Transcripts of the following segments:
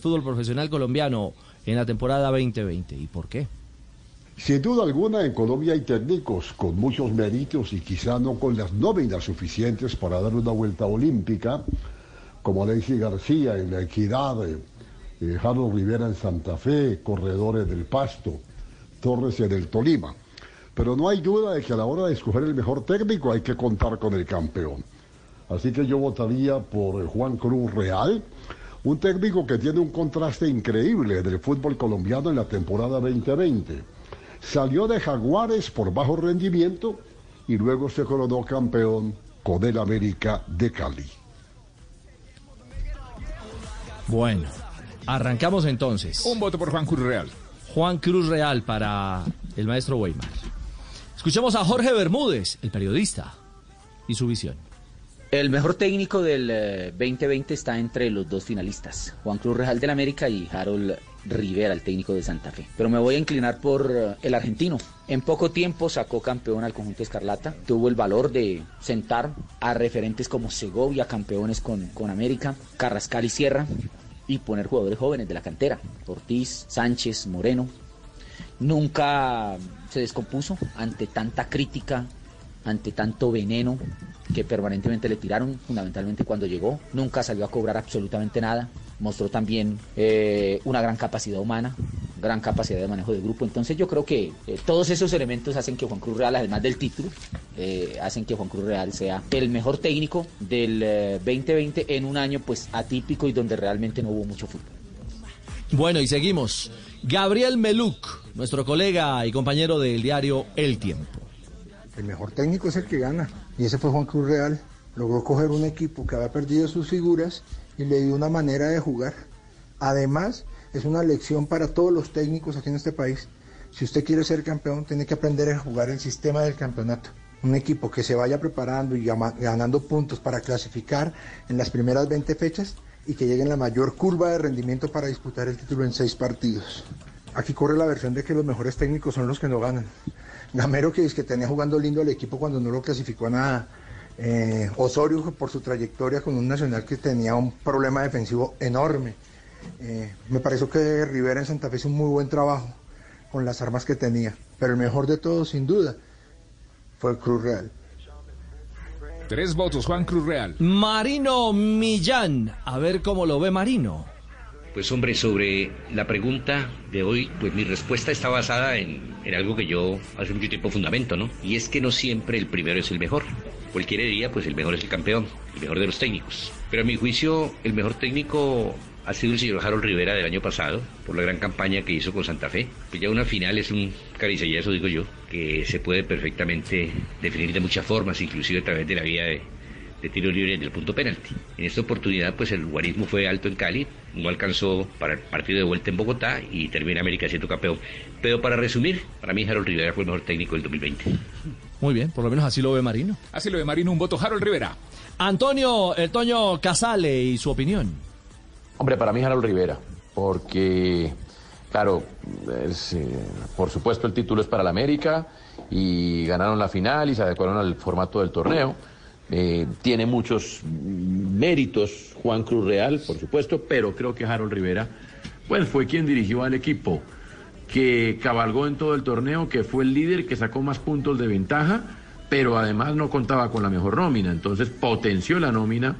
fútbol profesional colombiano en la temporada 2020 y por qué? Sin duda alguna, en Colombia hay técnicos con muchos méritos y quizá no con las nóminas suficientes para dar una vuelta olímpica, como Alexis García en La Equidad, eh, eh, Harold Rivera en Santa Fe, Corredores del Pasto, Torres en el Tolima. Pero no hay duda de que a la hora de escoger el mejor técnico hay que contar con el campeón. Así que yo votaría por Juan Cruz Real, un técnico que tiene un contraste increíble del fútbol colombiano en la temporada 2020. Salió de Jaguares por bajo rendimiento y luego se coronó campeón con el América de Cali. Bueno, arrancamos entonces. Un voto por Juan Cruz Real. Juan Cruz Real para el maestro Weimar. Escuchemos a Jorge Bermúdez, el periodista, y su visión. El mejor técnico del 2020 está entre los dos finalistas, Juan Cruz Real del América y Harold Rivera, el técnico de Santa Fe. Pero me voy a inclinar por el argentino. En poco tiempo sacó campeón al conjunto Escarlata, tuvo el valor de sentar a referentes como Segovia, campeones con, con América, Carrascal y Sierra, y poner jugadores jóvenes de la cantera, Ortiz, Sánchez, Moreno. Nunca se descompuso ante tanta crítica, ante tanto veneno que permanentemente le tiraron, fundamentalmente cuando llegó. Nunca salió a cobrar absolutamente nada. Mostró también eh, una gran capacidad humana, gran capacidad de manejo de grupo. Entonces yo creo que eh, todos esos elementos hacen que Juan Cruz Real, además del título, eh, hacen que Juan Cruz Real sea el mejor técnico del 2020 en un año pues atípico y donde realmente no hubo mucho fútbol. Bueno, y seguimos. Gabriel Meluk, nuestro colega y compañero del diario El Tiempo. El mejor técnico es el que gana. Y ese fue Juan Cruz Real. Logró coger un equipo que había perdido sus figuras y le dio una manera de jugar. Además, es una lección para todos los técnicos aquí en este país. Si usted quiere ser campeón, tiene que aprender a jugar el sistema del campeonato. Un equipo que se vaya preparando y ganando puntos para clasificar en las primeras 20 fechas y que llegue en la mayor curva de rendimiento para disputar el título en seis partidos. Aquí corre la versión de que los mejores técnicos son los que no ganan. Gamero que, es que tenía jugando lindo el equipo cuando no lo clasificó a nada. Eh, Osorio por su trayectoria con un Nacional que tenía un problema defensivo enorme. Eh, me pareció que Rivera en Santa Fe hizo un muy buen trabajo con las armas que tenía. Pero el mejor de todos, sin duda, fue Cruz Real. Tres votos, Juan Cruz Real. Marino Millán. A ver cómo lo ve Marino. Pues hombre, sobre la pregunta de hoy, pues mi respuesta está basada en, en, algo que yo hace mucho tiempo fundamento, ¿no? Y es que no siempre el primero es el mejor. Cualquier día, pues el mejor es el campeón, el mejor de los técnicos. Pero a mi juicio, el mejor técnico ha sido el señor Harold Rivera del año pasado, por la gran campaña que hizo con Santa Fe. Pues ya una final es un caricellazo, digo yo, que se puede perfectamente definir de muchas formas, inclusive a través de la vía de, de tiro libre en el punto penalti. En esta oportunidad, pues el guarismo fue alto en Cali, no alcanzó para el partido de vuelta en Bogotá y termina América siendo campeón. Pero para resumir, para mí Harold Rivera fue el mejor técnico del 2020. Muy bien, por lo menos así lo ve Marino. Así lo ve Marino, un voto Harold Rivera. Antonio, el Toño Casale y su opinión. Hombre, para mí Harold Rivera, porque, claro, es, eh, por supuesto el título es para la América y ganaron la final y se adecuaron al formato del torneo. Eh, tiene muchos méritos Juan Cruz Real, por supuesto, pero creo que Harold Rivera, pues fue quien dirigió al equipo, que cabalgó en todo el torneo, que fue el líder, que sacó más puntos de ventaja, pero además no contaba con la mejor nómina, entonces potenció la nómina,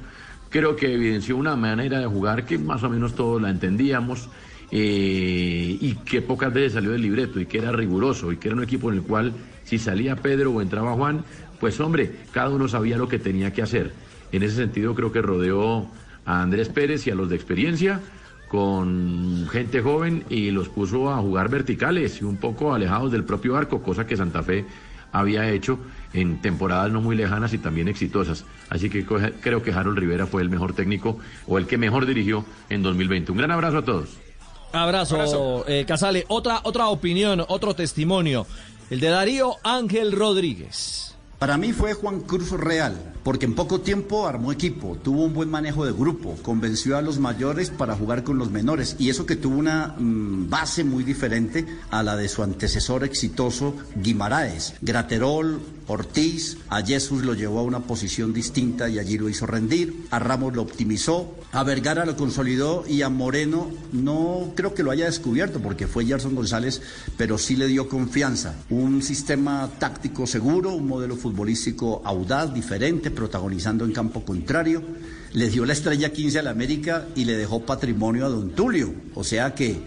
creo que evidenció una manera de jugar que más o menos todos la entendíamos. Eh, y que pocas veces salió del libreto y que era riguroso y que era un equipo en el cual si salía Pedro o entraba Juan, pues hombre, cada uno sabía lo que tenía que hacer. En ese sentido creo que rodeó a Andrés Pérez y a los de experiencia con gente joven y los puso a jugar verticales y un poco alejados del propio arco, cosa que Santa Fe había hecho en temporadas no muy lejanas y también exitosas. Así que creo que Harold Rivera fue el mejor técnico o el que mejor dirigió en 2020. Un gran abrazo a todos. Abrazo, eh, Casale. Otra, otra opinión, otro testimonio. El de Darío Ángel Rodríguez. Para mí fue Juan Cruz Real, porque en poco tiempo armó equipo, tuvo un buen manejo de grupo, convenció a los mayores para jugar con los menores y eso que tuvo una mm, base muy diferente a la de su antecesor exitoso Guimaraes. Graterol, Ortiz, a Jesús lo llevó a una posición distinta y allí lo hizo rendir, a Ramos lo optimizó, a Vergara lo consolidó y a Moreno no creo que lo haya descubierto porque fue Gerson González, pero sí le dio confianza. Un sistema táctico seguro, un modelo futbolístico audaz, diferente, protagonizando en campo contrario. Le dio la estrella 15 al América y le dejó patrimonio a Don Tulio. O sea que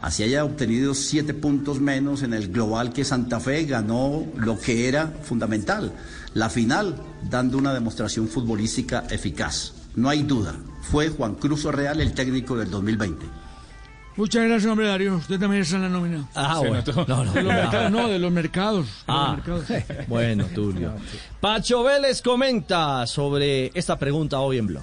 así haya obtenido siete puntos menos en el global que Santa Fe ganó lo que era fundamental, la final, dando una demostración futbolística eficaz. No hay duda, fue Juan Cruz Real el técnico del 2020. Muchas gracias, hombre Darío. Usted también está en la nómina. Ah, bueno. No, no, de los mercados, no, de los mercados. de los Ah, mercados. bueno, Tulio. Pacho Vélez comenta sobre esta pregunta hoy en blog.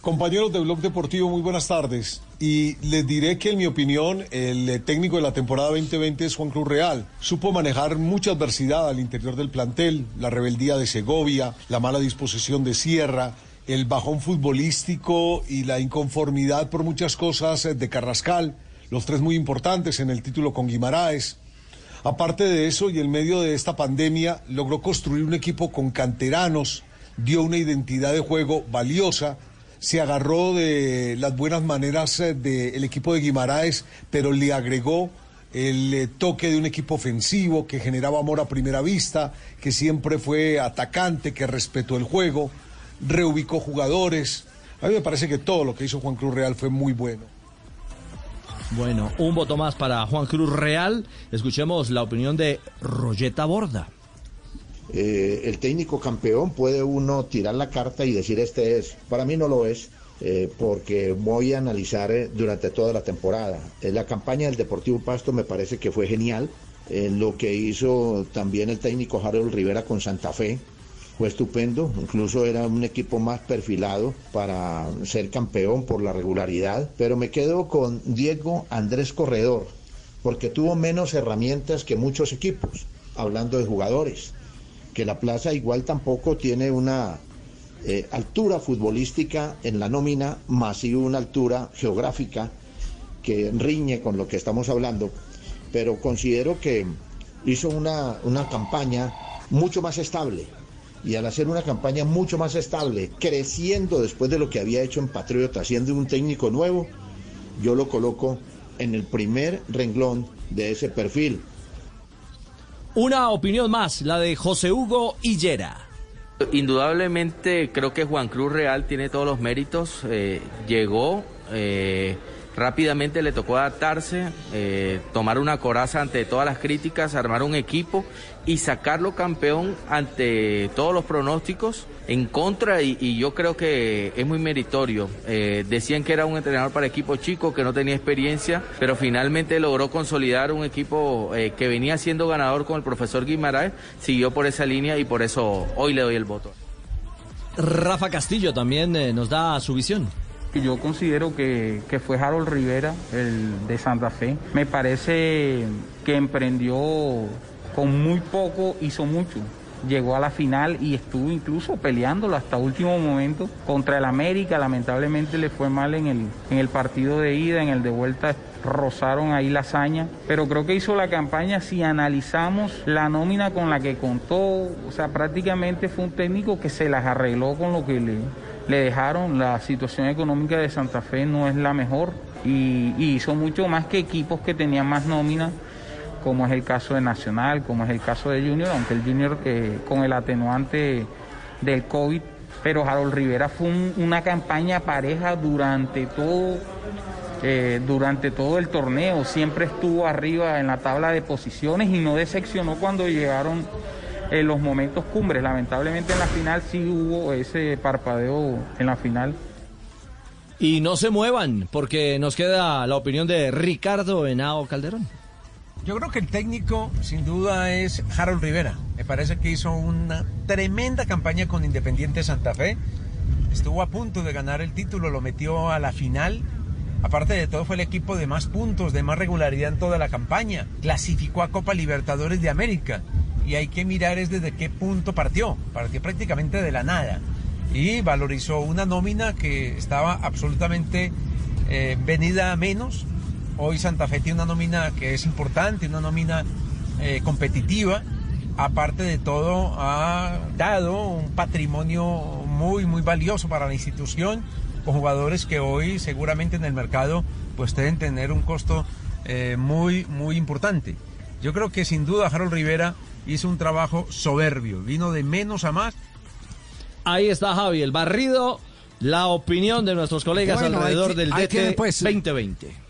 Compañeros de Blog Deportivo, muy buenas tardes. Y les diré que en mi opinión el eh, técnico de la temporada 2020 es Juan Cruz Real. Supo manejar mucha adversidad al interior del plantel, la rebeldía de Segovia, la mala disposición de Sierra, el bajón futbolístico y la inconformidad por muchas cosas eh, de Carrascal, los tres muy importantes en el título con Guimaraes. Aparte de eso, y en medio de esta pandemia, logró construir un equipo con canteranos, dio una identidad de juego valiosa, se agarró de las buenas maneras eh, del equipo de Guimaraes, pero le agregó el eh, toque de un equipo ofensivo que generaba amor a primera vista, que siempre fue atacante, que respetó el juego, reubicó jugadores. A mí me parece que todo lo que hizo Juan Cruz Real fue muy bueno. Bueno, un voto más para Juan Cruz Real. Escuchemos la opinión de Royeta Borda. Eh, el técnico campeón puede uno tirar la carta y decir este es. Para mí no lo es, eh, porque voy a analizar eh, durante toda la temporada. Eh, la campaña del Deportivo Pasto me parece que fue genial. Eh, lo que hizo también el técnico Harold Rivera con Santa Fe fue estupendo. Incluso era un equipo más perfilado para ser campeón por la regularidad. Pero me quedo con Diego Andrés Corredor, porque tuvo menos herramientas que muchos equipos, hablando de jugadores que la plaza igual tampoco tiene una eh, altura futbolística en la nómina, más sí una altura geográfica que riñe con lo que estamos hablando, pero considero que hizo una, una campaña mucho más estable. Y al hacer una campaña mucho más estable, creciendo después de lo que había hecho en Patriota, siendo un técnico nuevo, yo lo coloco en el primer renglón de ese perfil. Una opinión más, la de José Hugo Hillera. Indudablemente creo que Juan Cruz Real tiene todos los méritos. eh, llegó, eh, rápidamente le tocó adaptarse, eh, tomar una coraza ante todas las críticas, armar un equipo y sacarlo campeón ante todos los pronósticos en contra y, yo creo que es muy meritorio. Eh, decían que era un entrenador para equipo chico, que no tenía experiencia, pero finalmente logró consolidar un equipo eh, que venía siendo ganador con el profesor Guimaraes, siguió por esa línea y por eso hoy le doy el voto. Rafa Castillo también nos da su visión. Yo considero que, que fue Harold Rivera, el de Santa Fe. Me parece que emprendió con muy poco, hizo mucho. Llegó a la final y estuvo incluso peleándolo hasta último momento contra el América. Lamentablemente le fue mal en el, en el partido de ida, en el de vuelta rozaron ahí la hazaña, pero creo que hizo la campaña si analizamos la nómina con la que contó, o sea, prácticamente fue un técnico que se las arregló con lo que le, dejaron, la situación económica de Santa Fe no es la mejor y, y hizo mucho más que equipos que tenían más nómina, como es el caso de Nacional, como es el caso de Junior, aunque el Junior eh, con el atenuante del COVID, pero Harold Rivera fue un- una campaña pareja durante todo eh, durante todo el torneo, siempre estuvo arriba en la tabla de posiciones y no decepcionó cuando llegaron eh, los momentos cumbres. Lamentablemente en la final sí hubo ese parpadeo en la final. Y no se muevan, porque nos queda la opinión de Ricardo Henao Calderón. Yo creo que el técnico sin duda es Harold Rivera. Me parece que hizo una tremenda campaña con Independiente Santa Fe. Estuvo a punto de ganar el título, lo metió a la final. Aparte de todo fue el equipo de más puntos, de más regularidad en toda la campaña. Clasificó a Copa Libertadores de América. Y hay que mirar es desde qué punto partió. Partió prácticamente de la nada. Y valorizó una nómina que estaba absolutamente eh, venida a menos Hoy Santa Fe tiene una nómina que es importante, una nómina eh, competitiva. Aparte de todo, ha dado un patrimonio muy, muy valioso para la institución, con jugadores que hoy seguramente en el mercado pues deben tener un costo eh, muy, muy importante. Yo creo que sin duda Harold Rivera hizo un trabajo soberbio, vino de menos a más. Ahí está Javi, el barrido, la opinión de nuestros colegas Bueno, alrededor del DT tiene, pues, 2020.